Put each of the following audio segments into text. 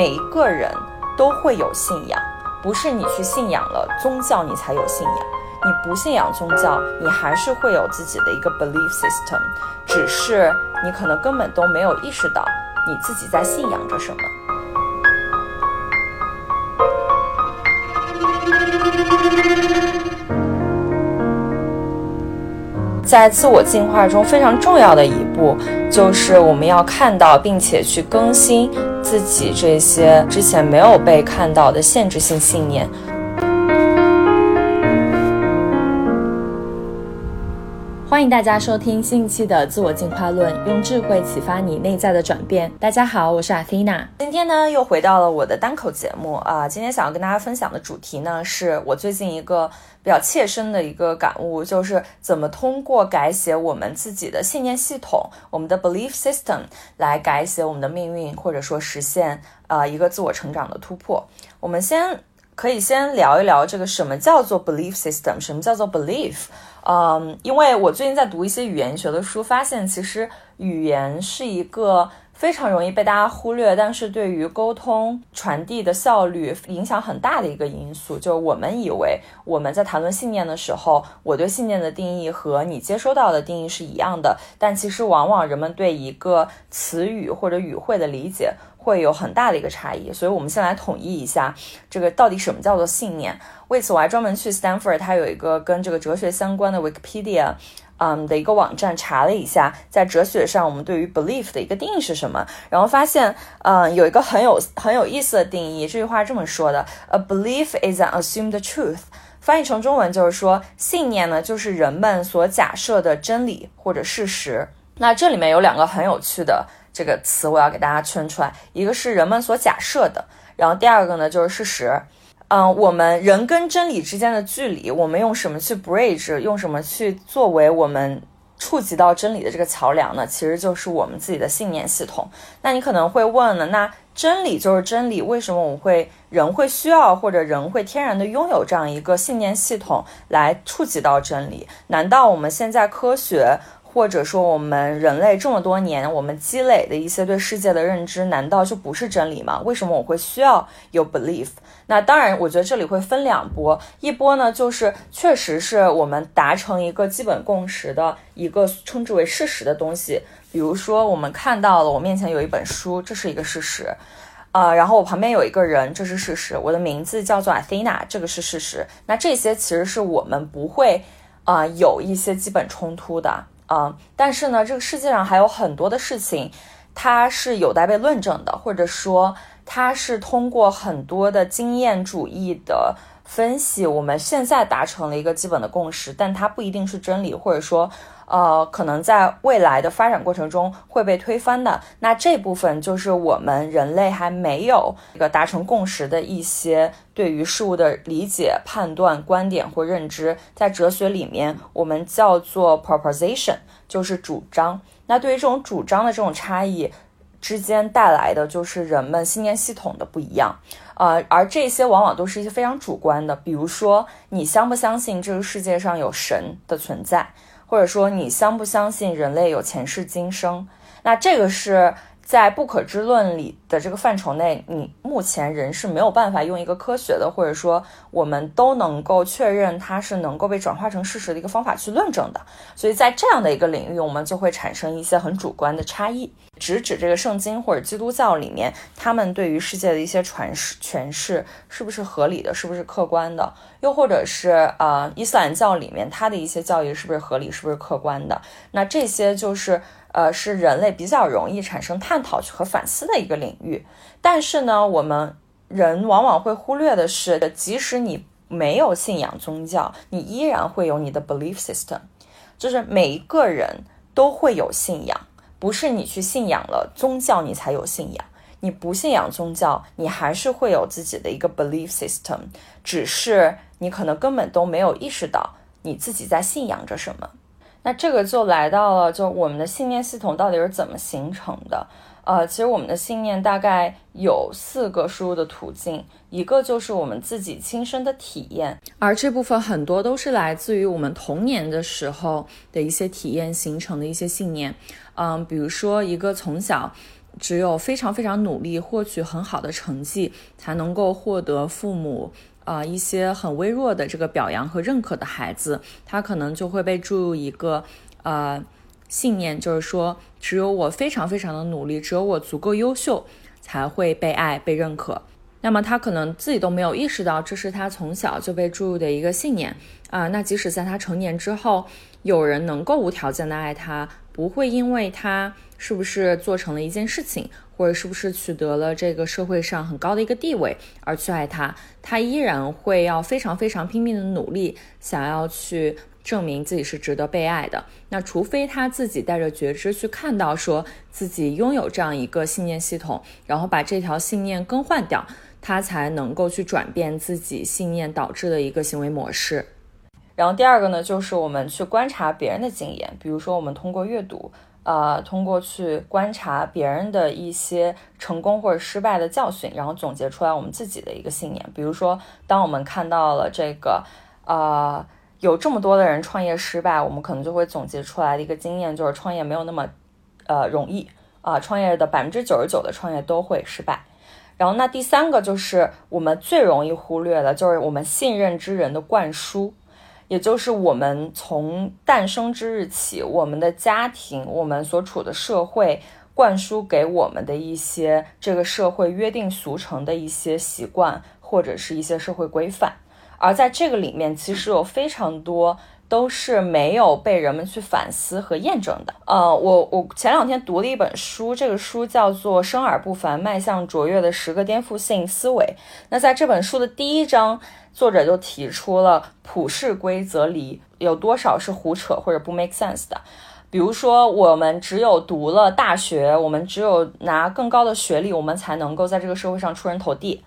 每一个人都会有信仰，不是你去信仰了宗教你才有信仰，你不信仰宗教，你还是会有自己的一个 belief system，只是你可能根本都没有意识到你自己在信仰着什么。在自我进化中非常重要的一步，就是我们要看到并且去更新自己这些之前没有被看到的限制性信念。欢迎大家收听新一期的自我进化论，用智慧启发你内在的转变。大家好，我是阿菲娜。今天呢，又回到了我的单口节目啊。今天想要跟大家分享的主题呢，是我最近一个比较切身的一个感悟，就是怎么通过改写我们自己的信念系统，我们的 belief system 来改写我们的命运，或者说实现啊一个自我成长的突破。我们先可以先聊一聊这个什么叫做 belief system，什么叫做 belief。嗯，因为我最近在读一些语言学的书，发现其实语言是一个非常容易被大家忽略，但是对于沟通传递的效率影响很大的一个因素。就我们以为我们在谈论信念的时候，我对信念的定义和你接收到的定义是一样的，但其实往往人们对一个词语或者语汇的理解。会有很大的一个差异，所以我们先来统一一下这个到底什么叫做信念。为此，我还专门去 Stanford，它有一个跟这个哲学相关的 Wikipedia，嗯的一个网站查了一下，在哲学上我们对于 belief 的一个定义是什么，然后发现，嗯，有一个很有很有意思的定义。这句话这么说的：A belief is an assumed truth。翻译成中文就是说，信念呢就是人们所假设的真理或者事实。那这里面有两个很有趣的。这个词我要给大家圈出来，一个是人们所假设的，然后第二个呢就是事实。嗯，我们人跟真理之间的距离，我们用什么去 bridge，用什么去作为我们触及到真理的这个桥梁呢？其实就是我们自己的信念系统。那你可能会问了，那真理就是真理，为什么我们会人会需要或者人会天然的拥有这样一个信念系统来触及到真理？难道我们现在科学？或者说，我们人类这么多年，我们积累的一些对世界的认知，难道就不是真理吗？为什么我会需要有 belief？那当然，我觉得这里会分两波，一波呢，就是确实是我们达成一个基本共识的一个称之为事实的东西，比如说我们看到了我面前有一本书，这是一个事实，呃，然后我旁边有一个人，这是事实，我的名字叫做 Athena，这个是事实。那这些其实是我们不会啊有一些基本冲突的。啊，但是呢，这个世界上还有很多的事情，它是有待被论证的，或者说它是通过很多的经验主义的分析，我们现在达成了一个基本的共识，但它不一定是真理，或者说。呃，可能在未来的发展过程中会被推翻的。那这部分就是我们人类还没有一个达成共识的一些对于事物的理解、判断、观点或认知，在哲学里面我们叫做 proposition，就是主张。那对于这种主张的这种差异之间带来的，就是人们信念系统的不一样。呃，而这些往往都是一些非常主观的，比如说你相不相信这个世界上有神的存在。或者说，你相不相信人类有前世今生？那这个是。在不可知论里的这个范畴内，你目前人是没有办法用一个科学的，或者说我们都能够确认它是能够被转化成事实的一个方法去论证的。所以在这样的一个领域，我们就会产生一些很主观的差异。直指这个圣经或者基督教里面，他们对于世界的一些传释诠释是不是合理的，是不是客观的？又或者是呃伊斯兰教里面它的一些教义是不是合理，是不是客观的？那这些就是。呃，是人类比较容易产生探讨和反思的一个领域。但是呢，我们人往往会忽略的是，即使你没有信仰宗教，你依然会有你的 belief system。就是每一个人都会有信仰，不是你去信仰了宗教你才有信仰。你不信仰宗教，你还是会有自己的一个 belief system，只是你可能根本都没有意识到你自己在信仰着什么。那这个就来到了，就我们的信念系统到底是怎么形成的？呃，其实我们的信念大概有四个输入的途径，一个就是我们自己亲身的体验，而这部分很多都是来自于我们童年的时候的一些体验形成的一些信念。嗯，比如说一个从小只有非常非常努力，获取很好的成绩，才能够获得父母啊一些很微弱的这个表扬和认可的孩子，他可能就会被注入一个呃信念，就是说，只有我非常非常的努力，只有我足够优秀，才会被爱、被认可。那么他可能自己都没有意识到，这是他从小就被注入的一个信念啊。那即使在他成年之后，有人能够无条件的爱他，不会因为他是不是做成了一件事情，或者是不是取得了这个社会上很高的一个地位而去爱他，他依然会要非常非常拼命的努力，想要去。证明自己是值得被爱的，那除非他自己带着觉知去看到，说自己拥有这样一个信念系统，然后把这条信念更换掉，他才能够去转变自己信念导致的一个行为模式。然后第二个呢，就是我们去观察别人的经验，比如说我们通过阅读，呃，通过去观察别人的一些成功或者失败的教训，然后总结出来我们自己的一个信念。比如说，当我们看到了这个，呃。有这么多的人创业失败，我们可能就会总结出来的一个经验就是，创业没有那么，呃，容易啊。创业的百分之九十九的创业都会失败。然后，那第三个就是我们最容易忽略的，就是我们信任之人的灌输，也就是我们从诞生之日起，我们的家庭，我们所处的社会灌输给我们的一些这个社会约定俗成的一些习惯，或者是一些社会规范。而在这个里面，其实有非常多都是没有被人们去反思和验证的。呃，我我前两天读了一本书，这个书叫做《生而不凡：迈向卓越的十个颠覆性思维》。那在这本书的第一章，作者就提出了普世规则里有多少是胡扯或者不 make sense 的。比如说，我们只有读了大学，我们只有拿更高的学历，我们才能够在这个社会上出人头地。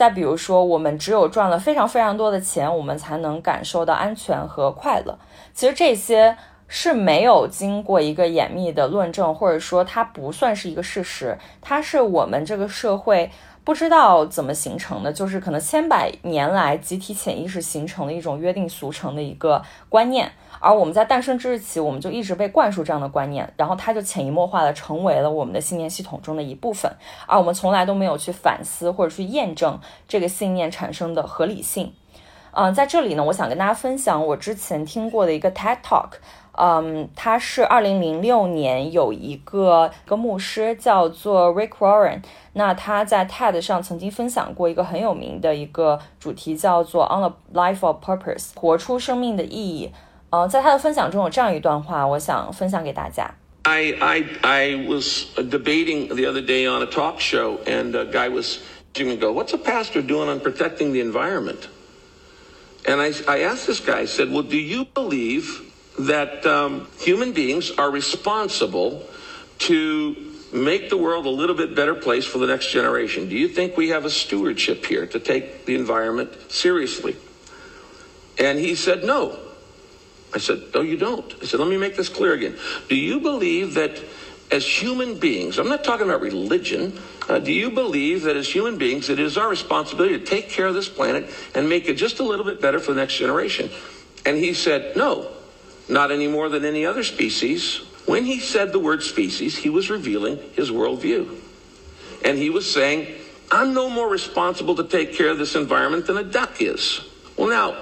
再比如说，我们只有赚了非常非常多的钱，我们才能感受到安全和快乐。其实这些是没有经过一个严密的论证，或者说它不算是一个事实，它是我们这个社会不知道怎么形成的，就是可能千百年来集体潜意识形成的一种约定俗成的一个观念。而我们在诞生之日起，我们就一直被灌输这样的观念，然后它就潜移默化的成为了我们的信念系统中的一部分，而我们从来都没有去反思或者去验证这个信念产生的合理性。嗯，在这里呢，我想跟大家分享我之前听过的一个 TED Talk，嗯，他是二零零六年有一个一个牧师叫做 Rick Warren，那他在 TED 上曾经分享过一个很有名的一个主题，叫做 On a Life of Purpose，活出生命的意义。呃，在他的分享中有这样一段话，我想分享给大家。I I I was debating the other day on a talk show, and a guy was going to go, "What's a pastor doing on protecting the environment?" And I I asked this guy, I said, "Well, do you believe That um, human beings are responsible to make the world a little bit better place for the next generation? Do you think we have a stewardship here to take the environment seriously?" And he said, "No." I said, No, you don't. I said, Let me make this clear again. Do you believe that as human beings, I'm not talking about religion, uh, do you believe that as human beings, it is our responsibility to take care of this planet and make it just a little bit better for the next generation? And he said, No, not any more than any other species. When he said the word species, he was revealing his worldview. And he was saying, I'm no more responsible to take care of this environment than a duck is. Well, now,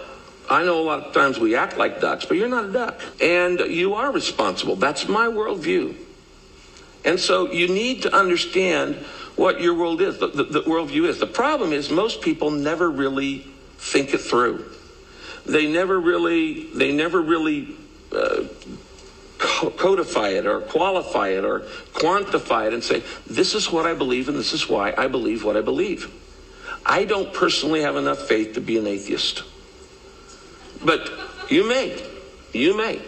I know a lot of times we act like ducks, but you're not a duck. And you are responsible. That's my worldview. And so you need to understand what your world is, the, the, the worldview is. The problem is most people never really think it through. They never really, they never really uh, codify it or qualify it or quantify it and say, this is what I believe and this is why I believe what I believe. I don't personally have enough faith to be an atheist. But you may. You may.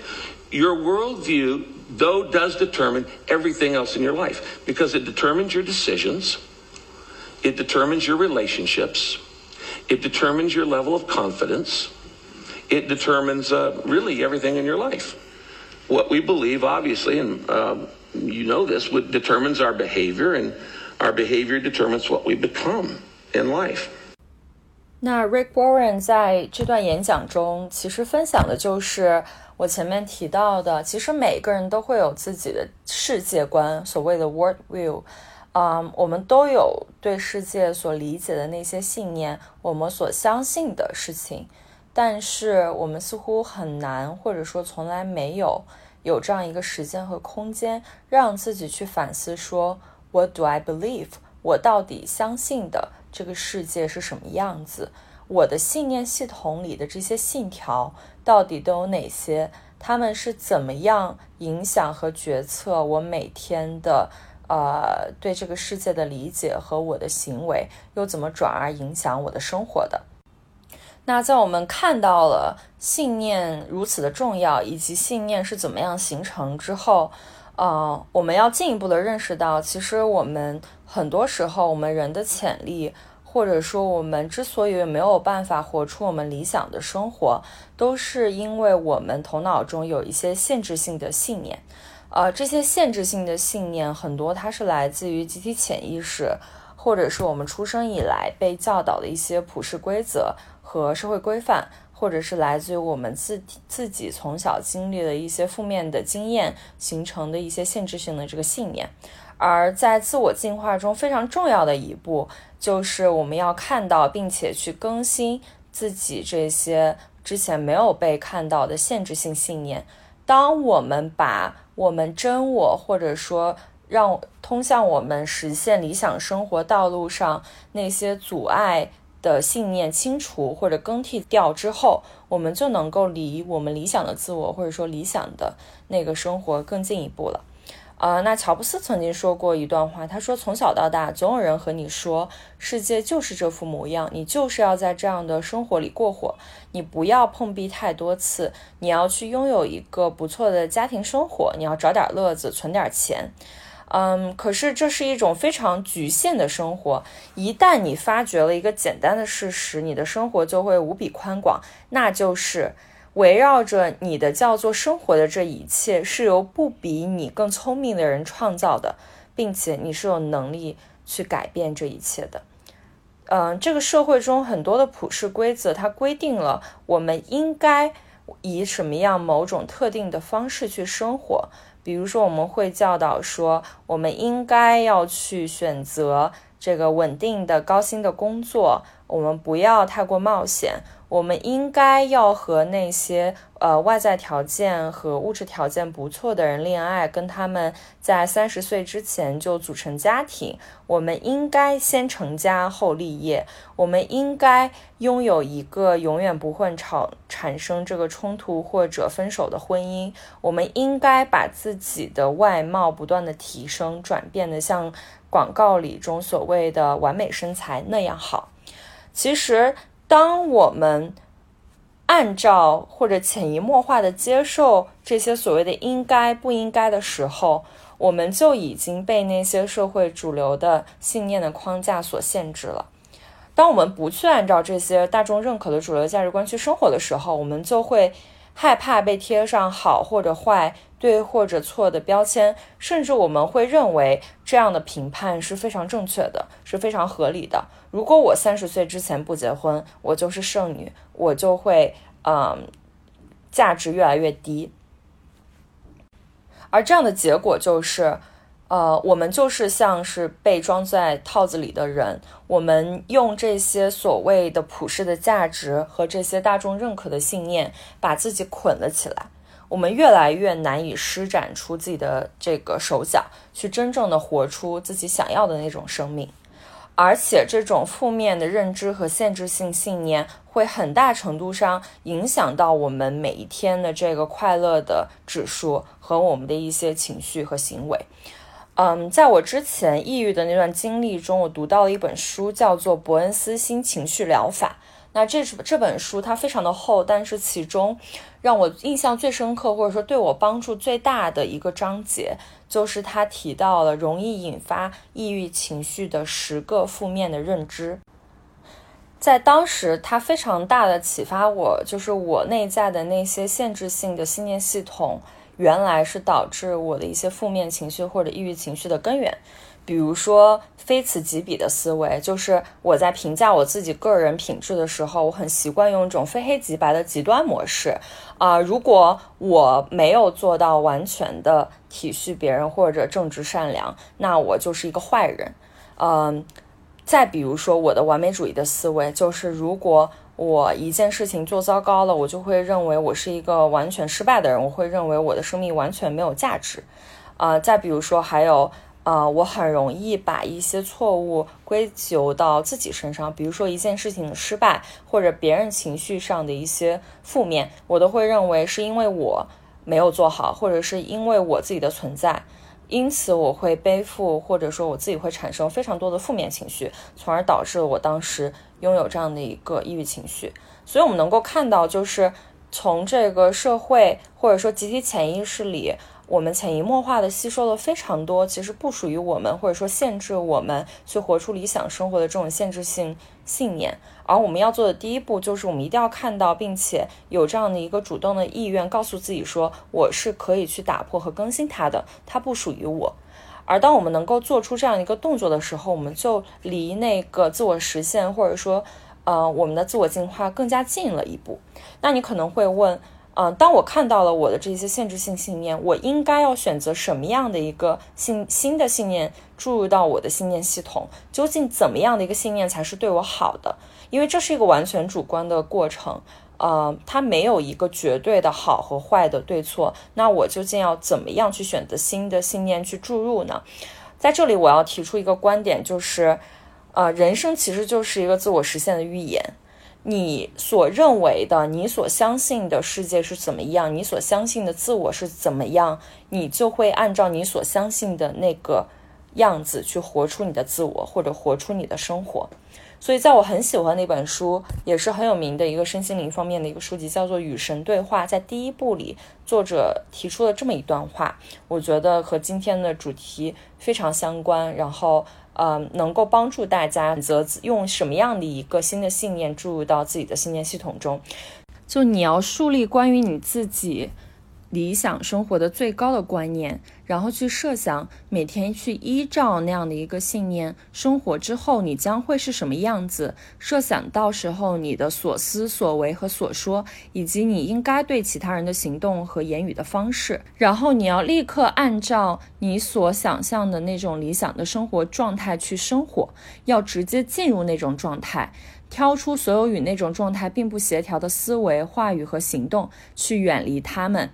Your worldview, though, does determine everything else in your life because it determines your decisions, it determines your relationships, it determines your level of confidence, it determines uh, really everything in your life. What we believe, obviously, and uh, you know this, determines our behavior, and our behavior determines what we become in life. 那 Rick Warren 在这段演讲中，其实分享的就是我前面提到的，其实每个人都会有自己的世界观，所谓的 world view。嗯，我们都有对世界所理解的那些信念，我们所相信的事情， 但是我们似乎很难，或者说从来没有有这样一个时间和空间，让自己去反思说，What do I believe？我到底相信的这个世界是什么样子？我的信念系统里的这些信条到底都有哪些？他们是怎么样影响和决策我每天的？呃，对这个世界的理解和我的行为又怎么转而影响我的生活的？那在我们看到了信念如此的重要，以及信念是怎么样形成之后，呃，我们要进一步的认识到，其实我们很多时候，我们人的潜力，或者说我们之所以没有办法活出我们理想的生活，都是因为我们头脑中有一些限制性的信念。呃，这些限制性的信念很多，它是来自于集体潜意识，或者是我们出生以来被教导的一些普世规则和社会规范，或者是来自于我们自自己从小经历的一些负面的经验形成的一些限制性的这个信念。而在自我进化中非常重要的一步，就是我们要看到并且去更新自己这些之前没有被看到的限制性信念。当我们把我们真我，或者说让通向我们实现理想生活道路上那些阻碍的信念清除或者更替掉之后，我们就能够离我们理想的自我，或者说理想的那个生活更进一步了。啊，那乔布斯曾经说过一段话，他说：“从小到大，总有人和你说，世界就是这副模样，你就是要在这样的生活里过活，你不要碰壁太多次，你要去拥有一个不错的家庭生活，你要找点乐子，存点钱。”嗯，可是这是一种非常局限的生活。一旦你发觉了一个简单的事实，你的生活就会无比宽广，那就是。围绕着你的叫做生活的这一切，是由不比你更聪明的人创造的，并且你是有能力去改变这一切的。嗯，这个社会中很多的普世规则，它规定了我们应该以什么样某种特定的方式去生活。比如说，我们会教导说，我们应该要去选择这个稳定的、高薪的工作，我们不要太过冒险。我们应该要和那些呃外在条件和物质条件不错的人恋爱，跟他们在三十岁之前就组成家庭。我们应该先成家后立业。我们应该拥有一个永远不会吵产生这个冲突或者分手的婚姻。我们应该把自己的外貌不断的提升，转变的像广告里中所谓的完美身材那样好。其实。当我们按照或者潜移默化的接受这些所谓的应该不应该的时候，我们就已经被那些社会主流的信念的框架所限制了。当我们不去按照这些大众认可的主流价值观去生活的时候，我们就会害怕被贴上好或者坏。对或者错的标签，甚至我们会认为这样的评判是非常正确的，是非常合理的。如果我三十岁之前不结婚，我就是剩女，我就会嗯，价值越来越低。而这样的结果就是，呃，我们就是像是被装在套子里的人，我们用这些所谓的普世的价值和这些大众认可的信念，把自己捆了起来。我们越来越难以施展出自己的这个手脚，去真正的活出自己想要的那种生命，而且这种负面的认知和限制性信念会很大程度上影响到我们每一天的这个快乐的指数和我们的一些情绪和行为。嗯，在我之前抑郁的那段经历中，我读到了一本书，叫做《伯恩斯新情绪疗法》。那这这本书它非常的厚，但是其中让我印象最深刻，或者说对我帮助最大的一个章节，就是他提到了容易引发抑郁情绪的十个负面的认知。在当时，它非常大的启发我，就是我内在的那些限制性的信念系统原来是导致我的一些负面情绪或者抑郁情绪的根源。比如说非此即彼的思维，就是我在评价我自己个人品质的时候，我很习惯用一种非黑即白的极端模式啊。如果我没有做到完全的体恤别人或者正直善良，那我就是一个坏人。嗯，再比如说我的完美主义的思维，就是如果我一件事情做糟糕了，我就会认为我是一个完全失败的人，我会认为我的生命完全没有价值。啊，再比如说还有。啊，我很容易把一些错误归咎到自己身上，比如说一件事情失败，或者别人情绪上的一些负面，我都会认为是因为我没有做好，或者是因为我自己的存在，因此我会背负，或者说我自己会产生非常多的负面情绪，从而导致我当时拥有这样的一个抑郁情绪。所以，我们能够看到，就是从这个社会或者说集体潜意识里。我们潜移默化的吸收了非常多，其实不属于我们，或者说限制我们去活出理想生活的这种限制性信念。而我们要做的第一步，就是我们一定要看到，并且有这样的一个主动的意愿，告诉自己说，我是可以去打破和更新它的，它不属于我。而当我们能够做出这样一个动作的时候，我们就离那个自我实现，或者说，呃，我们的自我进化更加近了一步。那你可能会问。嗯，当我看到了我的这些限制性信念，我应该要选择什么样的一个信新的信念注入到我的信念系统？究竟怎么样的一个信念才是对我好的？因为这是一个完全主观的过程，呃，它没有一个绝对的好和坏的对错。那我究竟要怎么样去选择新的信念去注入呢？在这里，我要提出一个观点，就是，呃，人生其实就是一个自我实现的预演。你所认为的，你所相信的世界是怎么样？你所相信的自我是怎么样？你就会按照你所相信的那个样子去活出你的自我，或者活出你的生活。所以，在我很喜欢的一本书，也是很有名的一个身心灵方面的一个书籍，叫做《与神对话》。在第一部里，作者提出了这么一段话，我觉得和今天的主题非常相关。然后。呃，能够帮助大家选择用什么样的一个新的信念注入到自己的信念系统中，就你要树立关于你自己。理想生活的最高的观念，然后去设想每天去依照那样的一个信念生活之后，你将会是什么样子？设想到时候你的所思所为和所说，以及你应该对其他人的行动和言语的方式，然后你要立刻按照你所想象的那种理想的生活状态去生活，要直接进入那种状态，挑出所有与那种状态并不协调的思维、话语和行动，去远离他们。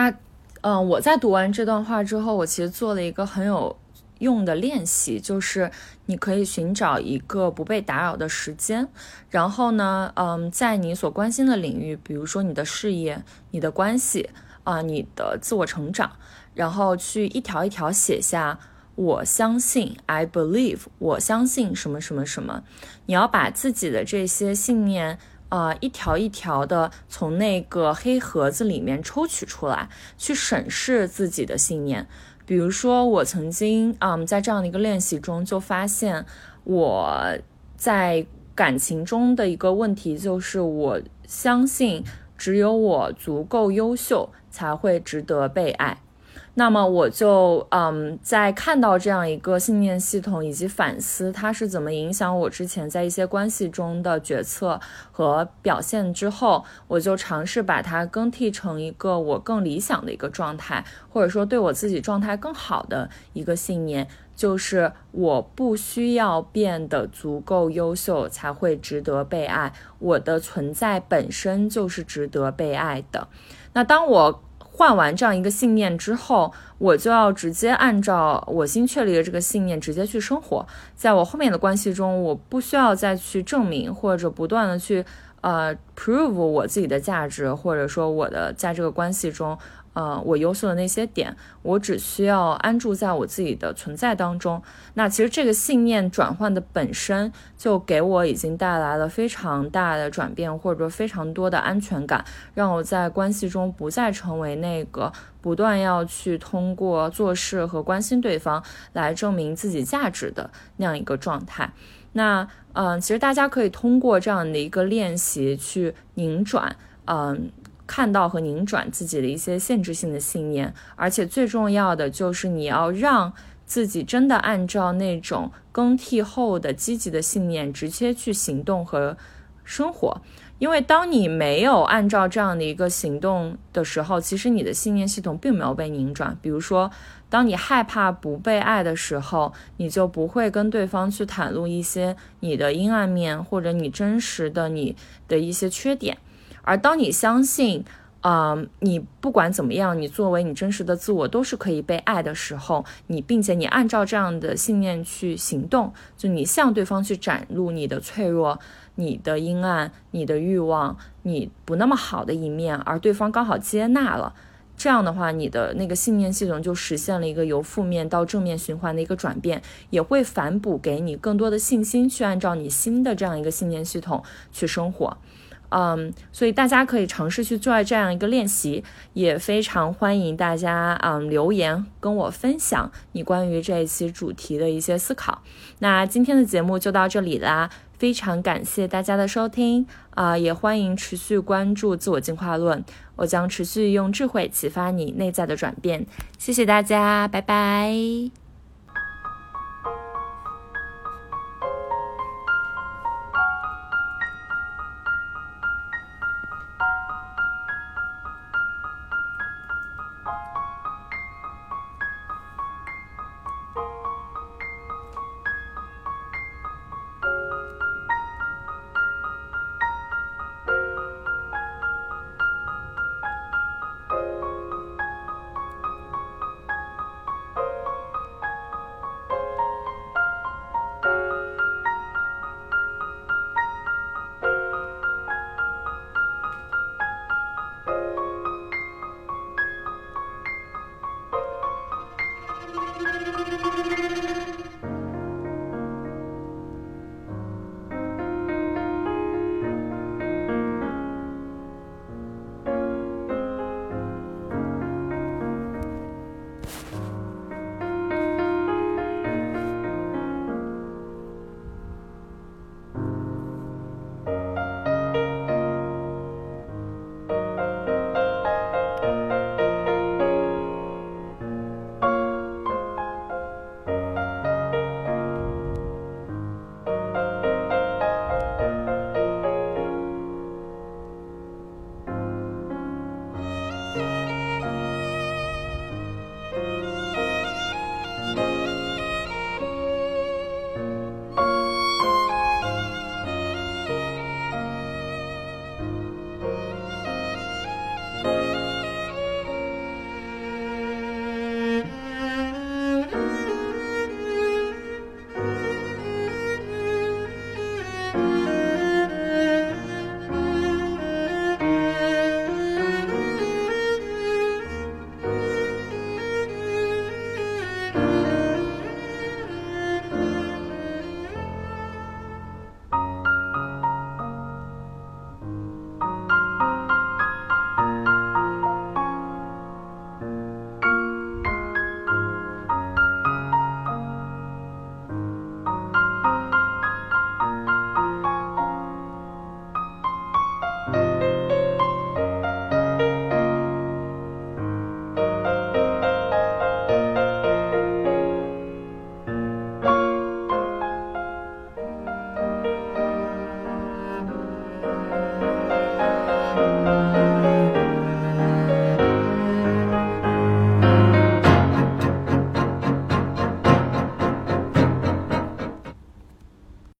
那，嗯，我在读完这段话之后，我其实做了一个很有用的练习，就是你可以寻找一个不被打扰的时间，然后呢，嗯，在你所关心的领域，比如说你的事业、你的关系啊、你的自我成长，然后去一条一条写下“我相信 ”，I believe，我相信什么什么什么，你要把自己的这些信念。啊，一条一条的从那个黑盒子里面抽取出来，去审视自己的信念。比如说，我曾经，嗯，在这样的一个练习中，就发现我在感情中的一个问题，就是我相信只有我足够优秀，才会值得被爱。那么我就嗯，在看到这样一个信念系统以及反思它是怎么影响我之前在一些关系中的决策和表现之后，我就尝试把它更替成一个我更理想的一个状态，或者说对我自己状态更好的一个信念，就是我不需要变得足够优秀才会值得被爱，我的存在本身就是值得被爱的。那当我。换完这样一个信念之后，我就要直接按照我新确立的这个信念直接去生活。在我后面的关系中，我不需要再去证明或者不断的去呃 prove 我自己的价值，或者说我的在这个关系中。呃，我优秀的那些点，我只需要安住在我自己的存在当中。那其实这个信念转换的本身就给我已经带来了非常大的转变，或者说非常多的安全感，让我在关系中不再成为那个不断要去通过做事和关心对方来证明自己价值的那样一个状态。那嗯，其实大家可以通过这样的一个练习去拧转，嗯。看到和拧转自己的一些限制性的信念，而且最重要的就是你要让自己真的按照那种更替后的积极的信念直接去行动和生活。因为当你没有按照这样的一个行动的时候，其实你的信念系统并没有被拧转。比如说，当你害怕不被爱的时候，你就不会跟对方去袒露一些你的阴暗面或者你真实的你的一些缺点。而当你相信，啊，你不管怎么样，你作为你真实的自我都是可以被爱的时候，你并且你按照这样的信念去行动，就你向对方去展露你的脆弱。你的阴暗、你的欲望、你不那么好的一面，而对方刚好接纳了，这样的话，你的那个信念系统就实现了一个由负面到正面循环的一个转变，也会反哺给你更多的信心，去按照你新的这样一个信念系统去生活。嗯，所以大家可以尝试去做这样一个练习，也非常欢迎大家嗯留言跟我分享你关于这一期主题的一些思考。那今天的节目就到这里啦。非常感谢大家的收听啊，也欢迎持续关注自我进化论，我将持续用智慧启发你内在的转变。谢谢大家，拜拜。